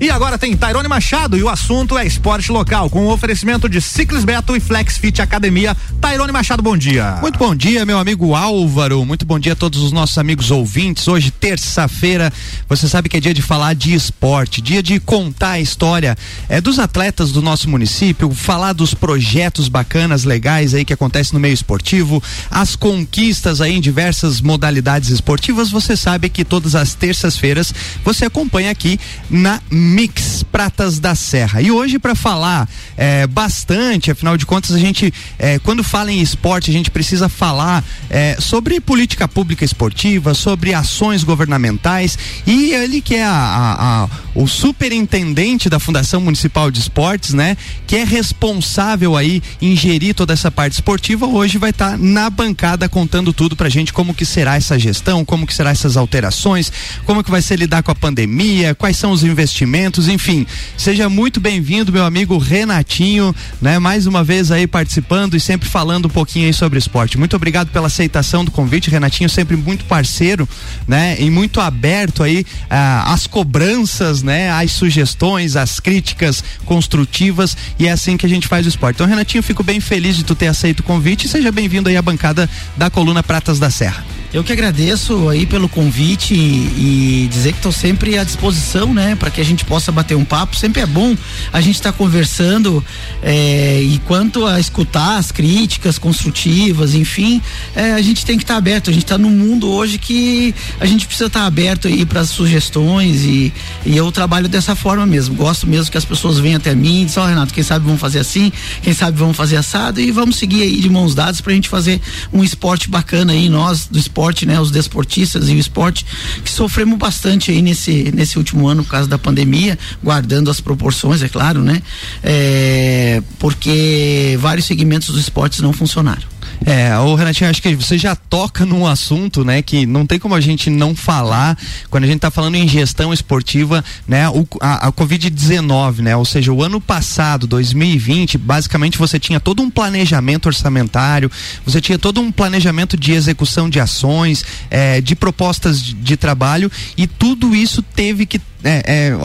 E agora tem Tairone Machado e o assunto é esporte local, com o oferecimento de Ciclis Beto e Flex Fit Academia. Tairone Machado, bom dia. Muito bom dia, meu amigo Álvaro. Muito bom dia a todos os nossos amigos ouvintes. Hoje, terça-feira, você sabe que é dia de falar de esporte, dia de contar a história é, dos atletas do nosso município, falar dos projetos bacanas, legais aí que acontecem no meio esportivo, as conquistas aí em diversas modalidades esportivas. Você sabe que todas as terças-feiras você acompanha aqui na Mix Pratas da Serra. E hoje, para falar é, bastante, afinal de contas, a gente, é, quando fala em esporte, a gente precisa falar é, sobre política pública esportiva, sobre ações governamentais. E ele que é a, a, a, o superintendente da Fundação Municipal de Esportes, né? Que é responsável aí em gerir toda essa parte esportiva, hoje vai estar tá na bancada contando tudo pra gente como que será essa gestão, como que será essas alterações, como que vai ser lidar com a pandemia, quais são os investimentos enfim. Seja muito bem-vindo, meu amigo Renatinho, né? Mais uma vez aí participando e sempre falando um pouquinho aí sobre esporte. Muito obrigado pela aceitação do convite, Renatinho, sempre muito parceiro, né? E muito aberto aí ah, às cobranças, né? Às sugestões, às críticas construtivas e é assim que a gente faz o esporte. Então, Renatinho, fico bem feliz de tu ter aceito o convite e seja bem-vindo aí à bancada da coluna Pratas da Serra. Eu que agradeço aí pelo convite e, e dizer que estou sempre à disposição, né, para que a gente possa bater um papo. Sempre é bom a gente estar tá conversando é, e quanto a escutar as críticas construtivas, enfim, é, a gente tem que estar tá aberto. A gente está num mundo hoje que a gente precisa estar tá aberto aí para sugestões e, e eu trabalho dessa forma mesmo. Gosto mesmo que as pessoas venham até mim e dizem, oh, Renato, quem sabe vamos fazer assim, quem sabe vamos fazer assado e vamos seguir aí de mãos dadas para a gente fazer um esporte bacana aí, nós do esporte esporte, né? Os desportistas e o esporte que sofremos bastante aí nesse, nesse último ano por causa da pandemia, guardando as proporções, é claro, né? É, porque vários segmentos dos esportes não funcionaram. É, o Renatinho, acho que você já toca num assunto, né, que não tem como a gente não falar. Quando a gente está falando em gestão esportiva, né, o, a, a Covid-19, né, ou seja, o ano passado, 2020, basicamente você tinha todo um planejamento orçamentário, você tinha todo um planejamento de execução de ações, é, de propostas de, de trabalho e tudo isso teve que é, é,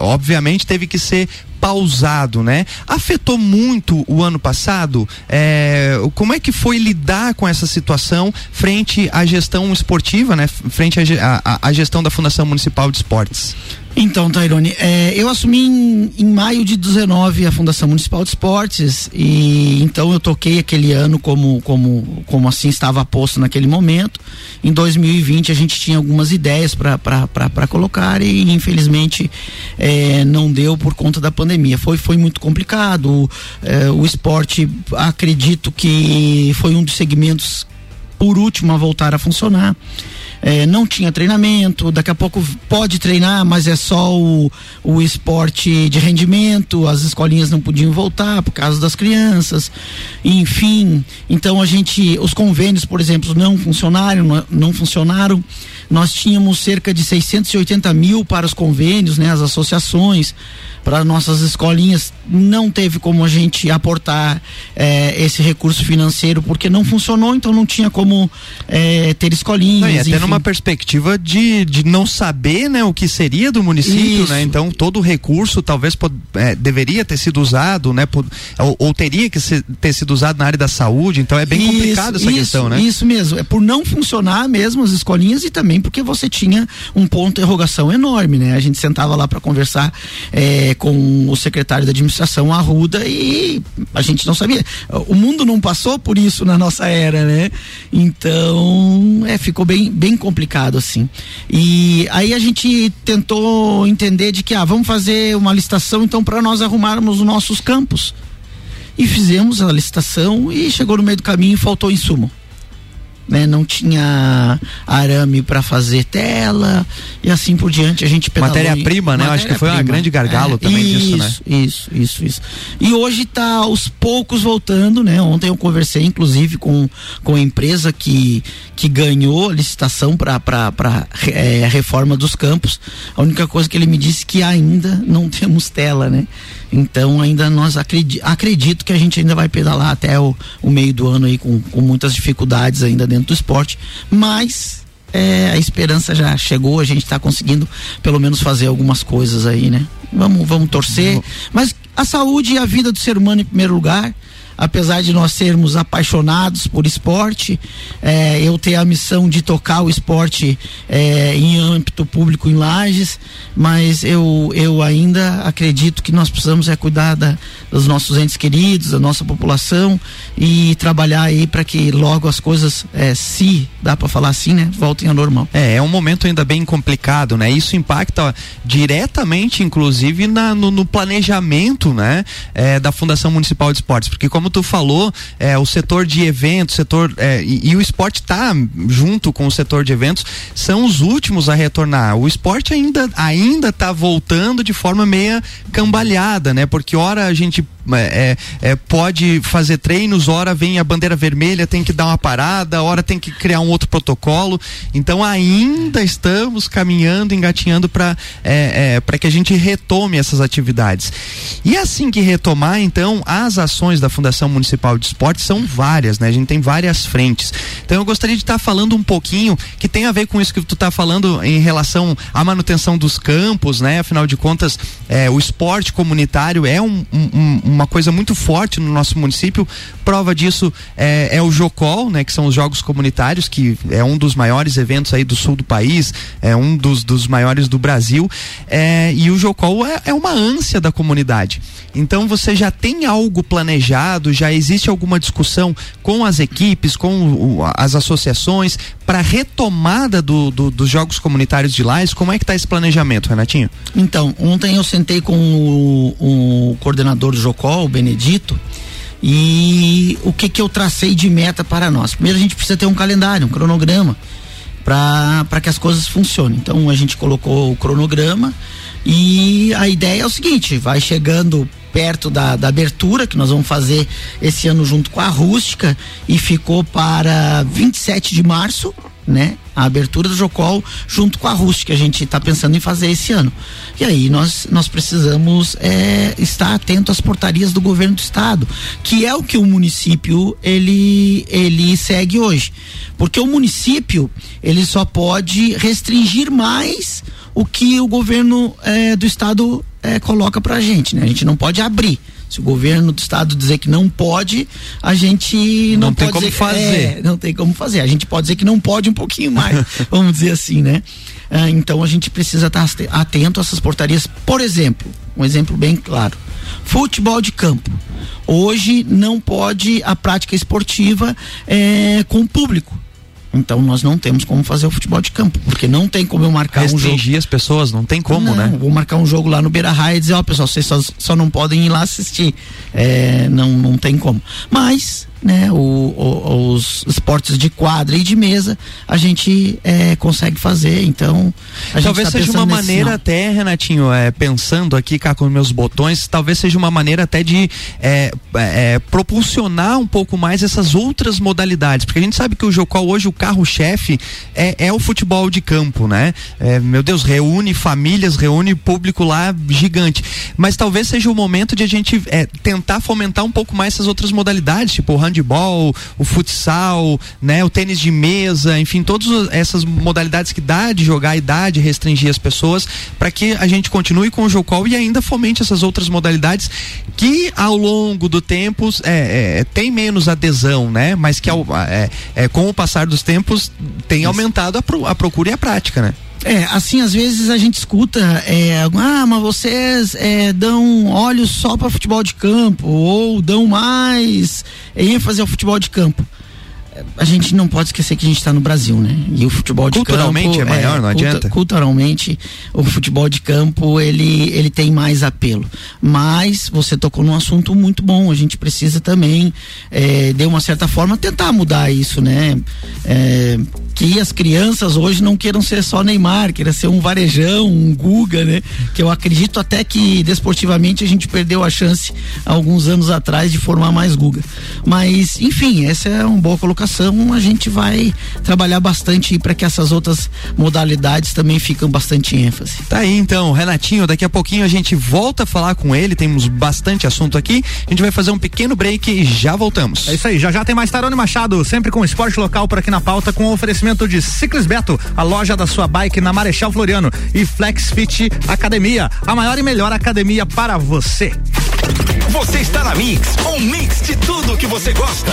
obviamente teve que ser pausado, né? Afetou muito o ano passado? É, como é que foi lidar com essa situação frente à gestão esportiva, né? Frente à gestão da Fundação Municipal de Esportes? Então, Tairone, é, eu assumi em, em, maio de 19 a Fundação Municipal de Esportes e então eu toquei aquele ano como, como, como assim estava posto naquele momento. Em 2020 a gente tinha algumas ideias para colocar e infelizmente é, não deu por conta da pandemia. Foi, foi muito complicado. É, o esporte, acredito que foi um dos segmentos por último a voltar a funcionar é, não tinha treinamento, daqui a pouco pode treinar, mas é só o, o esporte de rendimento, as escolinhas não podiam voltar por causa das crianças, enfim. Então a gente, os convênios, por exemplo, não funcionaram, não, não funcionaram. Nós tínhamos cerca de 680 mil para os convênios, né, as associações para nossas escolinhas não teve como a gente aportar é, esse recurso financeiro porque não funcionou, então não tinha como é, ter escolinhas. Não, e até enfim. numa perspectiva de, de não saber né, o que seria do município, né? Então todo o recurso talvez é, deveria ter sido usado, né? Ou, ou, teria que ser, ter sido usado na área da saúde, então é bem isso, complicado essa isso, questão, né? Isso mesmo, é por não funcionar mesmo as escolinhas e também porque você tinha um ponto de interrogação enorme, né? A gente sentava lá para conversar é, com o secretário da administração Arruda e a gente não sabia. O mundo não passou por isso na nossa era, né? Então, é, ficou bem, bem complicado assim. E aí a gente tentou entender de que, ah, vamos fazer uma licitação então para nós arrumarmos os nossos campos. E fizemos a licitação e chegou no meio do caminho e faltou insumo né? Não tinha arame para fazer tela e assim por diante. A gente Matéria-prima, né? Matéria Acho que foi uma grande gargalo é, também isso, disso, né? Isso, isso, isso. E hoje está aos poucos voltando, né? Ontem eu conversei, inclusive, com, com a empresa que, que ganhou a licitação para é, reforma dos campos. A única coisa que ele me disse que ainda não temos tela, né? Então ainda nós acredito, acredito que a gente ainda vai pedalar até o, o meio do ano aí com, com muitas dificuldades ainda dentro do esporte, mas é, a esperança já chegou, a gente está conseguindo pelo menos fazer algumas coisas aí, né? Vamos, vamos torcer. Mas a saúde e a vida do ser humano em primeiro lugar apesar de nós sermos apaixonados por esporte, é, eu ter a missão de tocar o esporte é, em âmbito público em Lages, mas eu, eu ainda acredito que nós precisamos é cuidar da, dos nossos entes queridos, da nossa população e trabalhar aí para que logo as coisas, é, se dá para falar assim, né, voltem ao normal. É, é um momento ainda bem complicado, né? Isso impacta diretamente, inclusive, na, no, no planejamento, né, é, da Fundação Municipal de Esportes, porque como tu falou, é, o setor de eventos, setor é, e, e, o esporte está junto com o setor de eventos, são os últimos a retornar. O esporte ainda ainda está voltando de forma meia cambalhada, né? Porque hora a gente gente é, é, pode fazer treinos, hora vem a bandeira vermelha, tem que dar uma parada, hora tem que criar um outro protocolo. Então ainda estamos caminhando, engatinhando para é, é para que a gente retome essas atividades. E assim que retomar, então, as ações da Fundação Municipal de Esportes são várias, né? A gente tem várias frentes. Então eu gostaria de estar tá falando um pouquinho que tem a ver com isso que tu está falando em relação à manutenção dos campos, né? Afinal de contas, é, o esporte comunitário é um, um, uma coisa muito forte no nosso município. Prova disso é, é, o Jocol, né? Que são os jogos comunitários, que é um dos maiores eventos aí do sul do país, é um dos, dos maiores do Brasil. É, e o Jocol é, é uma ânsia da comunidade. Então você já tem algo planejado, já existe alguma discussão com as equipes, com o, as associações para retomada do, do, dos jogos comunitários de Lais? Como é que está esse planejamento, Renatinho? Então, ontem eu sentei com o, o coordenador do Jocol, o Benedito, e o que que eu tracei de meta para nós? Primeiro a gente precisa ter um calendário, um cronograma para que as coisas funcionem. Então a gente colocou o cronograma e a ideia é o seguinte: vai chegando perto da, da abertura que nós vamos fazer esse ano junto com a Rústica e ficou para 27 de março, né? A abertura do Jocol junto com a Rústica, a gente está pensando em fazer esse ano. E aí nós, nós precisamos é, estar atento às portarias do governo do estado, que é o que o município ele, ele segue hoje. Porque o município ele só pode restringir mais o que o governo é, do estado é, coloca pra gente, né? A gente não pode abrir. Se o governo do estado dizer que não pode, a gente não, não tem pode como fazer. É, não tem como fazer. A gente pode dizer que não pode um pouquinho mais, vamos dizer assim, né? Ah, então a gente precisa estar atento a essas portarias. Por exemplo, um exemplo bem claro: futebol de campo. Hoje não pode a prática esportiva é, com o público. Então nós não temos como fazer o futebol de campo, porque não tem como eu marcar Restringir um jogo. as pessoas, não tem como, não, né? Vou marcar um jogo lá no Beira Raia e dizer, ó, oh, pessoal, vocês só, só não podem ir lá assistir. É, não, não tem como. Mas né, o, o, os esportes de quadra e de mesa a gente é, consegue fazer. Então, talvez tá seja uma maneira até, Renatinho, é, pensando aqui cá com meus botões, talvez seja uma maneira até de é, é, propulsionar um pouco mais essas outras modalidades, porque a gente sabe que o Jocol hoje o carro-chefe é, é, o futebol de campo, né? É, meu Deus, reúne famílias, reúne público lá gigante, mas talvez seja o momento de a gente é, tentar fomentar um pouco mais essas outras modalidades, tipo o handball, o futsal, né, o tênis de mesa, enfim, todas essas modalidades que dá de jogar e dá de restringir as pessoas, para que a gente continue com o Jocol e ainda fomente essas outras modalidades que ao longo do tempo é, é, tem menos adesão, né? Mas que ao, é, é, com o passar dos tempos tem aumentado a, pro, a procura e a prática, né? É, assim, às vezes a gente escuta, é, ah, mas vocês é, dão olhos só para futebol de campo, ou dão mais ênfase ao futebol de campo a gente não pode esquecer que a gente está no Brasil, né? E o futebol de culturalmente campo, é maior, é, não adianta. Culturalmente, o futebol de campo ele ele tem mais apelo. Mas você tocou num assunto muito bom. A gente precisa também, é, de uma certa forma, tentar mudar isso, né? Que as crianças hoje não queiram ser só Neymar, queiram ser um varejão, um Guga, né? Que eu acredito até que desportivamente a gente perdeu a chance alguns anos atrás de formar mais Guga. Mas, enfim, essa é uma boa colocação a gente vai trabalhar bastante para que essas outras modalidades também fiquem bastante ênfase. Tá aí então, Renatinho, daqui a pouquinho a gente volta a falar com ele, temos bastante assunto aqui. A gente vai fazer um pequeno break e já voltamos. É isso aí, já já tem mais Tarone Machado, sempre com esporte local por aqui na pauta, com oferecimento oferecimento de Ciclis Beto, a loja da sua bike na Marechal Floriano e Flex Fit Academia, a maior e melhor academia para você. Você está na Mix, um mix de tudo que você gosta.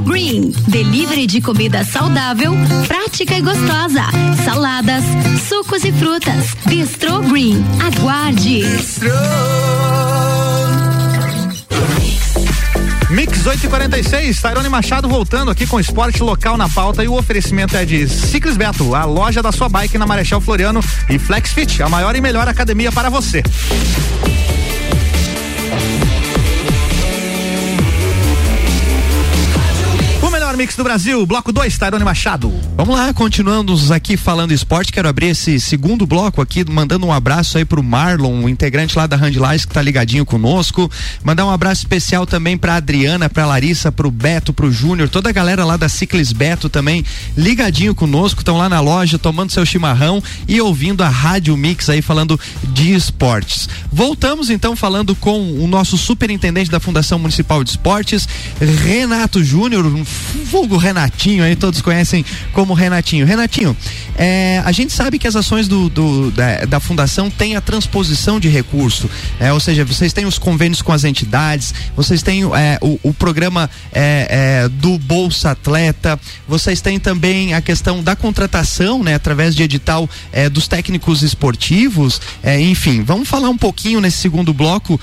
Bistro Green. Delivery de comida saudável, prática e gostosa. Saladas, sucos e frutas. Bistro Green. Aguarde. Mix 846, Tairone Machado voltando aqui com esporte local na pauta e o oferecimento é de Ciclis Beto, a loja da sua bike na Marechal Floriano e Flexfit, a maior e melhor academia para você. Mix do Brasil, bloco 2, Tairone Machado. Vamos lá, continuando aqui falando esporte, quero abrir esse segundo bloco aqui, mandando um abraço aí pro Marlon, o integrante lá da Handlais que tá ligadinho conosco. Mandar um abraço especial também pra Adriana, pra Larissa, pro Beto, pro Júnior, toda a galera lá da Ciclis Beto também ligadinho conosco, estão lá na loja tomando seu chimarrão e ouvindo a Rádio Mix aí falando de esportes. Voltamos então falando com o nosso superintendente da Fundação Municipal de Esportes, Renato Júnior, um vulgo Renatinho, aí todos conhecem como Renatinho. Renatinho, é, a gente sabe que as ações do, do da, da, fundação têm a transposição de recurso, é, ou seja, vocês têm os convênios com as entidades, vocês têm é, o, o, programa é, é, do Bolsa Atleta, vocês têm também a questão da contratação, né, através de edital é, dos técnicos esportivos, enfim, vamos falar um pouquinho nesse segundo bloco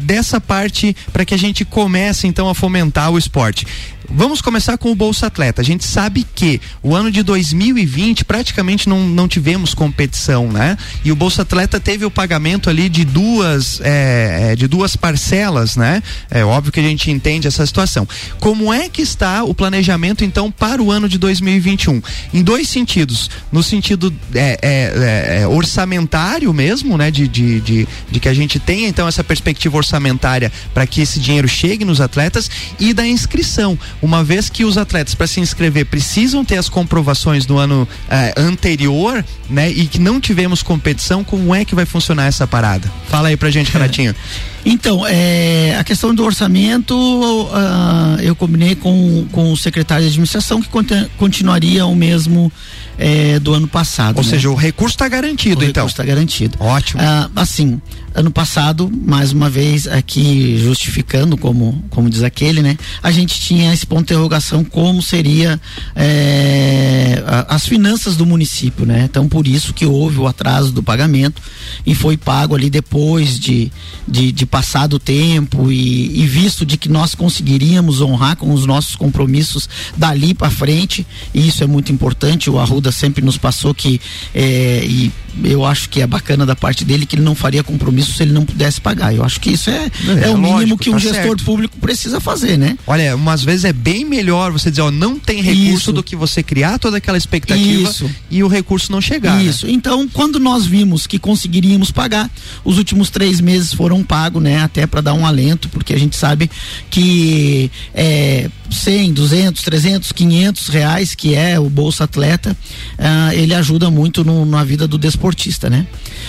dessa parte para que a gente comece então a fomentar o esporte. Vamos começar com o Bolsa Atleta. A gente sabe que o ano de 2020 praticamente não, não tivemos competição, né? E o Bolsa Atleta teve o pagamento ali de duas, é, é, de duas parcelas, né? É óbvio que a gente entende essa situação. Como é que está o planejamento, então, para o ano de 2021? Em dois sentidos. No sentido é, é, é, orçamentário mesmo, né? De, de, de, de que a gente tenha, então, essa perspectiva orçamentária para que esse dinheiro chegue nos atletas e da inscrição uma vez que os atletas para se inscrever precisam ter as comprovações do ano eh, anterior, né? E que não tivemos competição, como é que vai funcionar essa parada? Fala aí pra gente, Renatinho. Então, é, a questão do orçamento, uh, eu combinei com, com o secretário de administração que continuaria o mesmo é, do ano passado. Ou né? seja, o recurso está garantido, o então. O recurso está garantido. Ótimo. Ah, assim, ano passado, mais uma vez aqui justificando, como, como diz aquele, né? A gente tinha esse ponto de interrogação como seria é, as finanças do município, né? Então, por isso que houve o atraso do pagamento e foi pago ali depois de, de, de passado o tempo e, e visto de que nós conseguiríamos honrar com os nossos compromissos dali para frente, e isso é muito importante. O Arruda sempre nos passou que, é, e eu acho que é bacana da parte dele, que ele não faria compromisso se ele não pudesse pagar. Eu acho que isso é, é, é o mínimo lógico, que um tá gestor certo. público precisa fazer, né? Olha, umas vezes é bem melhor você dizer, ó, não tem recurso isso. do que você criar toda aquela expectativa isso. e o recurso não chegar. Isso. Né? Então, quando nós vimos que conseguiríamos pagar, os últimos três meses foram pagos, né? Até para dar um alento, porque a gente sabe que é, 100, 200, 300, 500 reais, que é o Bolsa Atleta, uh, ele ajuda muito no, na vida do desportista, né?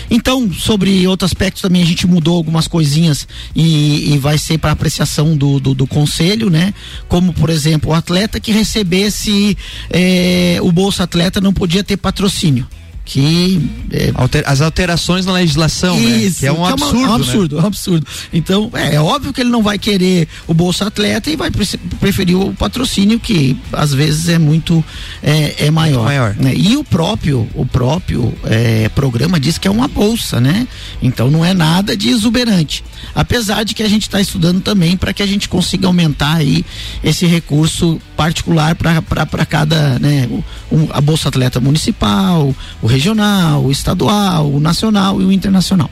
Então, sobre outro aspecto também a gente mudou algumas coisinhas e, e vai ser para apreciação do, do, do, conselho, né? Como, por exemplo, o atleta que recebesse eh, o Bolsa Atleta não podia ter patrocínio que é, Alter, as alterações na legislação, né? Isso, né? que é um que absurdo, é uma, um absurdo, né? um absurdo. Então é, é, óbvio que ele não vai querer o bolsa atleta e vai preferir o patrocínio que às vezes é muito é, é maior. maior. Né? E o próprio o próprio é, programa diz que é uma bolsa, né? Então não é nada de exuberante. Apesar de que a gente está estudando também para que a gente consiga aumentar aí esse recurso particular para cada, né? O, a bolsa atleta municipal, o regional, o estadual, o nacional e o internacional.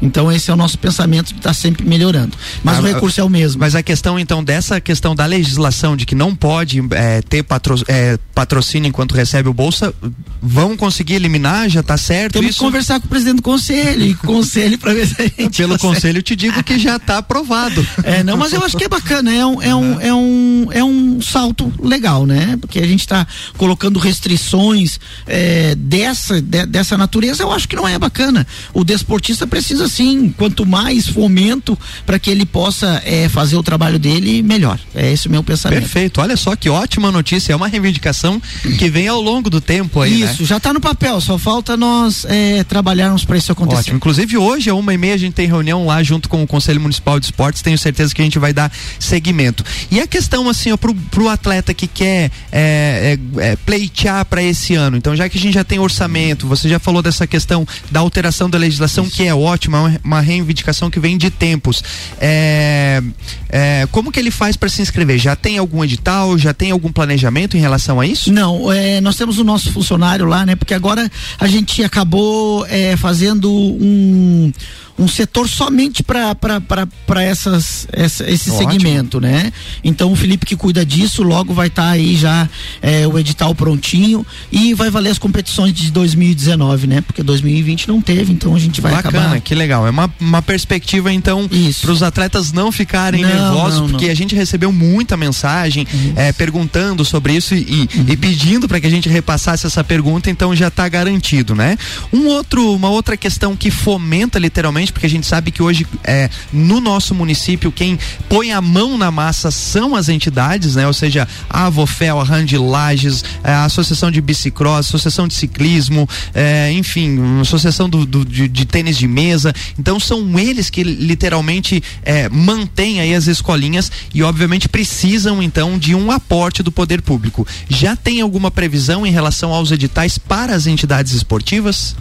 Então esse é o nosso pensamento de estar tá sempre melhorando. Mas ah, o recurso é o mesmo. Mas a questão então dessa questão da legislação de que não pode é, ter patro, é, patrocínio enquanto recebe o bolsa, vão conseguir eliminar? Já está certo? Temos isso? que conversar com o presidente do conselho e conselho para ver se a gente. Pelo conselho eu te digo que já está aprovado. É, não, mas eu acho que é bacana, é um, é um, é um, é um salto legal, né? Porque a gente está colocando restrições é, dessa, de, dessa natureza, eu acho que não é bacana. O desportista precisa sim, quanto mais fomento para que ele possa é, fazer o trabalho dele, melhor. É esse o meu pensamento. Perfeito. Olha só que ótima notícia. É uma reivindicação que vem ao longo do tempo aí. Isso, né? já está no papel, só falta nós é, trabalharmos para isso acontecer. Ótimo. Inclusive hoje, a uma e meia, a gente tem reunião lá junto com o Conselho Municipal de Esportes. Tenho certeza que a gente vai dar seguimento. E a questão, assim, ó, pro, pro atleta que quer é, é, é pleitear para esse ano. Então, já que a gente já tem orçamento, você já falou dessa questão da alteração da legislação, isso. que é ótima, é uma reivindicação que vem de tempos. É, é, como que ele faz para se inscrever? Já tem algum edital? Já tem algum planejamento em relação a isso? Não, é, nós temos o nosso funcionário lá, né? Porque agora a gente acabou é, fazendo um um setor somente para essas essa, esse Ótimo. segmento, né? Então o Felipe que cuida disso, logo vai estar tá aí já é, o edital prontinho e vai valer as competições de 2019, né? Porque 2020 não teve, então a gente vai Bacana, acabar. que legal. É uma, uma perspectiva então para os atletas não ficarem não, nervosos, não, porque não. a gente recebeu muita mensagem é, perguntando sobre isso e, uhum. e pedindo para que a gente repassasse essa pergunta, então já está garantido, né? Um outro, uma outra questão que fomenta literalmente porque a gente sabe que hoje é, no nosso município quem põe a mão na massa são as entidades, né? Ou seja, a Avofel, a Rand Lages, é, a Associação de Bicicross, Associação de Ciclismo, é, enfim, Associação do, do de, de, Tênis de Mesa. Então são eles que literalmente é, mantêm aí as escolinhas e obviamente precisam então de um aporte do poder público. Já tem alguma previsão em relação aos editais para as entidades esportivas?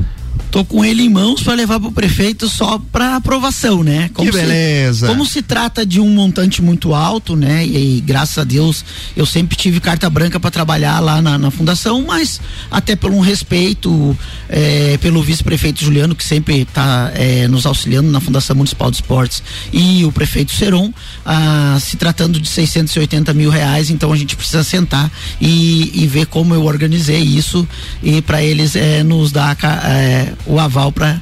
Tô com ele em mãos para levar para o prefeito só para aprovação, né? Como que beleza. Se, como se trata de um montante muito alto, né? E, e graças a Deus eu sempre tive carta branca para trabalhar lá na, na, fundação, mas até por um respeito é, pelo vice-prefeito Juliano que sempre está é, nos auxiliando na Fundação Municipal de Esportes e o prefeito Seron, ah, se tratando de 680 mil reais, então a gente precisa sentar e, e ver como eu organizei isso e para eles é, nos dar é, o aval para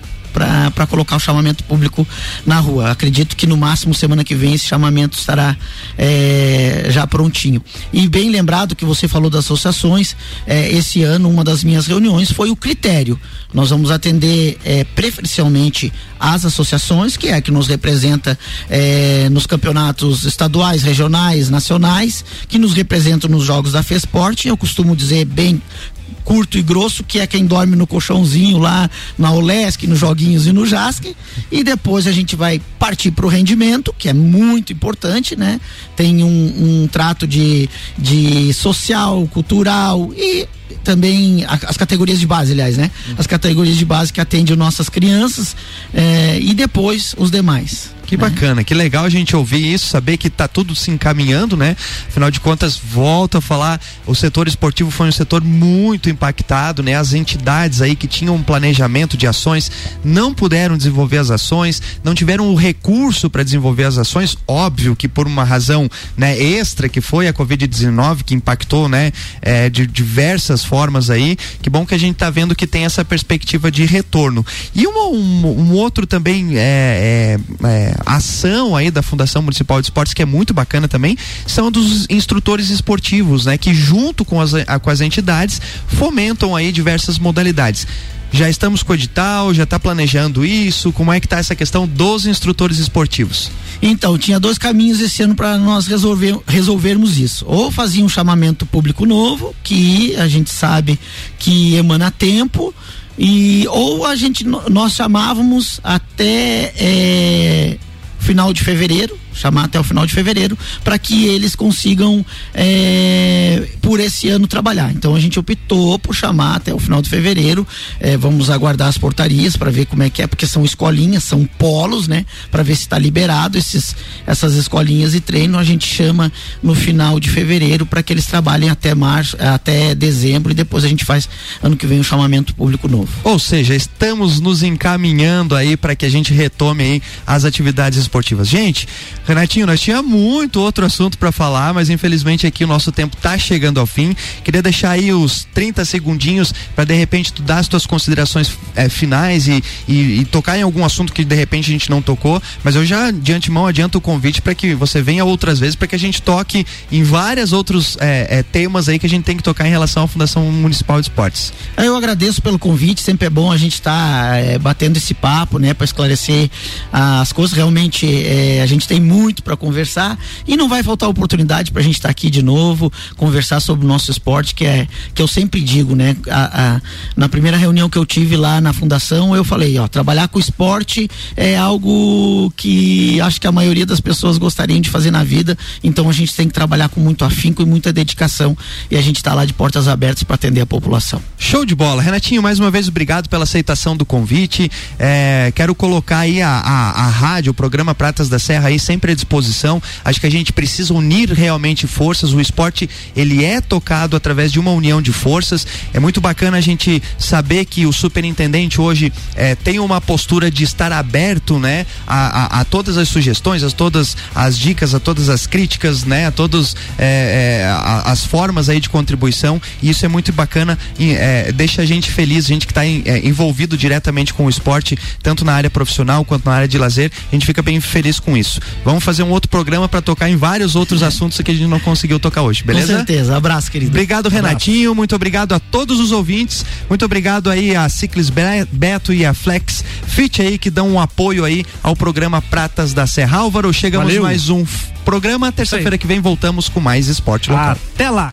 para colocar o chamamento público na rua. Acredito que no máximo semana que vem esse chamamento estará é, já prontinho. E bem lembrado que você falou das associações, é, esse ano uma das minhas reuniões foi o critério. Nós vamos atender é, preferencialmente as associações, que é a que nos representa é, nos campeonatos estaduais, regionais, nacionais, que nos representam nos jogos da FESPORT. Eu costumo dizer bem curto e grosso, que é quem dorme no colchãozinho lá na Olesc, nos joguinhos e no Jasque. E depois a gente vai partir para o rendimento, que é muito importante, né? Tem um, um trato de, de social, cultural e também as categorias de base, aliás, né? As categorias de base que atendem nossas crianças eh, e depois os demais. Que bacana, que legal a gente ouvir isso, saber que está tudo se encaminhando, né? Afinal de contas, volto a falar, o setor esportivo foi um setor muito impactado, né? As entidades aí que tinham um planejamento de ações não puderam desenvolver as ações, não tiveram o recurso para desenvolver as ações, óbvio que por uma razão, né, extra que foi a Covid-19 que impactou, né, é, de diversas formas aí. Que bom que a gente está vendo que tem essa perspectiva de retorno. E um, um, um outro também é, é, é ação aí da Fundação Municipal de Esportes que é muito bacana também são dos instrutores esportivos, né? Que junto com as, com as entidades fomentam aí diversas modalidades. Já estamos com o edital, já está planejando isso? Como é que está essa questão dos instrutores esportivos? Então, tinha dois caminhos esse ano para nós resolver, resolvermos isso. Ou fazia um chamamento público novo, que a gente sabe que emana tempo, E ou a gente nós chamávamos até é, final de fevereiro chamar até o final de fevereiro, para que eles consigam, é, por esse ano, trabalhar. Então a gente optou por chamar até o final de fevereiro. É, vamos aguardar as portarias para ver como é que é, porque são escolinhas, são polos, né? Para ver se está liberado esses, essas escolinhas e treino. A gente chama no final de fevereiro para que eles trabalhem até março, até dezembro e depois a gente faz ano que vem um chamamento público novo. Ou seja, estamos nos encaminhando aí para que a gente retome aí as atividades esportivas. Gente, Renatinho, nós tinha muito outro assunto para falar, mas infelizmente aqui o nosso tempo tá chegando ao fim. Queria deixar aí os 30 segundinhos para de repente tu dar as tuas considerações é, finais e, e, e, tocar em algum assunto que de repente a gente não tocou, mas eu já de antemão adianto o convite para que você venha outras vezes para que a gente toque em vários outros é, é, temas aí que a gente tem que tocar em relação à Fundação Municipal de Esportes. Eu agradeço pelo convite, sempre é bom a gente estar tá, batendo esse papo, né, para esclarecer as coisas. Realmente a gente tem muito muito para conversar e não vai faltar oportunidade para a gente estar tá aqui de novo, conversar sobre o nosso esporte, que é que eu sempre digo, né? A, a, na primeira reunião que eu tive lá na fundação, eu falei, ó, trabalhar com esporte é algo que acho que a maioria das pessoas gostariam de fazer na vida, então a gente tem que trabalhar com muito afinco e muita dedicação e a gente está lá de portas abertas para atender a população. Show de bola, Renatinho, mais uma vez obrigado pela aceitação do convite. É, quero colocar aí a, a, a rádio, o programa Pratas da Serra aí sempre sempre à disposição. Acho que a gente precisa unir realmente forças. O esporte ele é tocado através de uma união de forças. É muito bacana a gente saber que o superintendente hoje é, tem uma postura de estar aberto, né, a, a, a, todas as sugestões, a todas as dicas, a todas as críticas, né, a todas é, é, as formas aí de contribuição. E isso é muito bacana e deixa a gente feliz, a gente que está envolvido diretamente com o esporte, tanto na área profissional quanto na área de lazer. A gente fica bem feliz com isso. Vamos Vamos fazer um outro programa para tocar em vários outros assuntos que a gente não conseguiu tocar hoje, beleza? Com certeza. Abraço, querido. Obrigado, Renatinho. Abraço. Muito obrigado a todos os ouvintes. Muito obrigado aí a Ciclis Beto e a Flex Fit aí que dão um apoio aí ao programa Pratas da Serra. Álvaro, chegamos Valeu. mais um programa. Terça-feira que vem voltamos com mais esporte local. Até lá.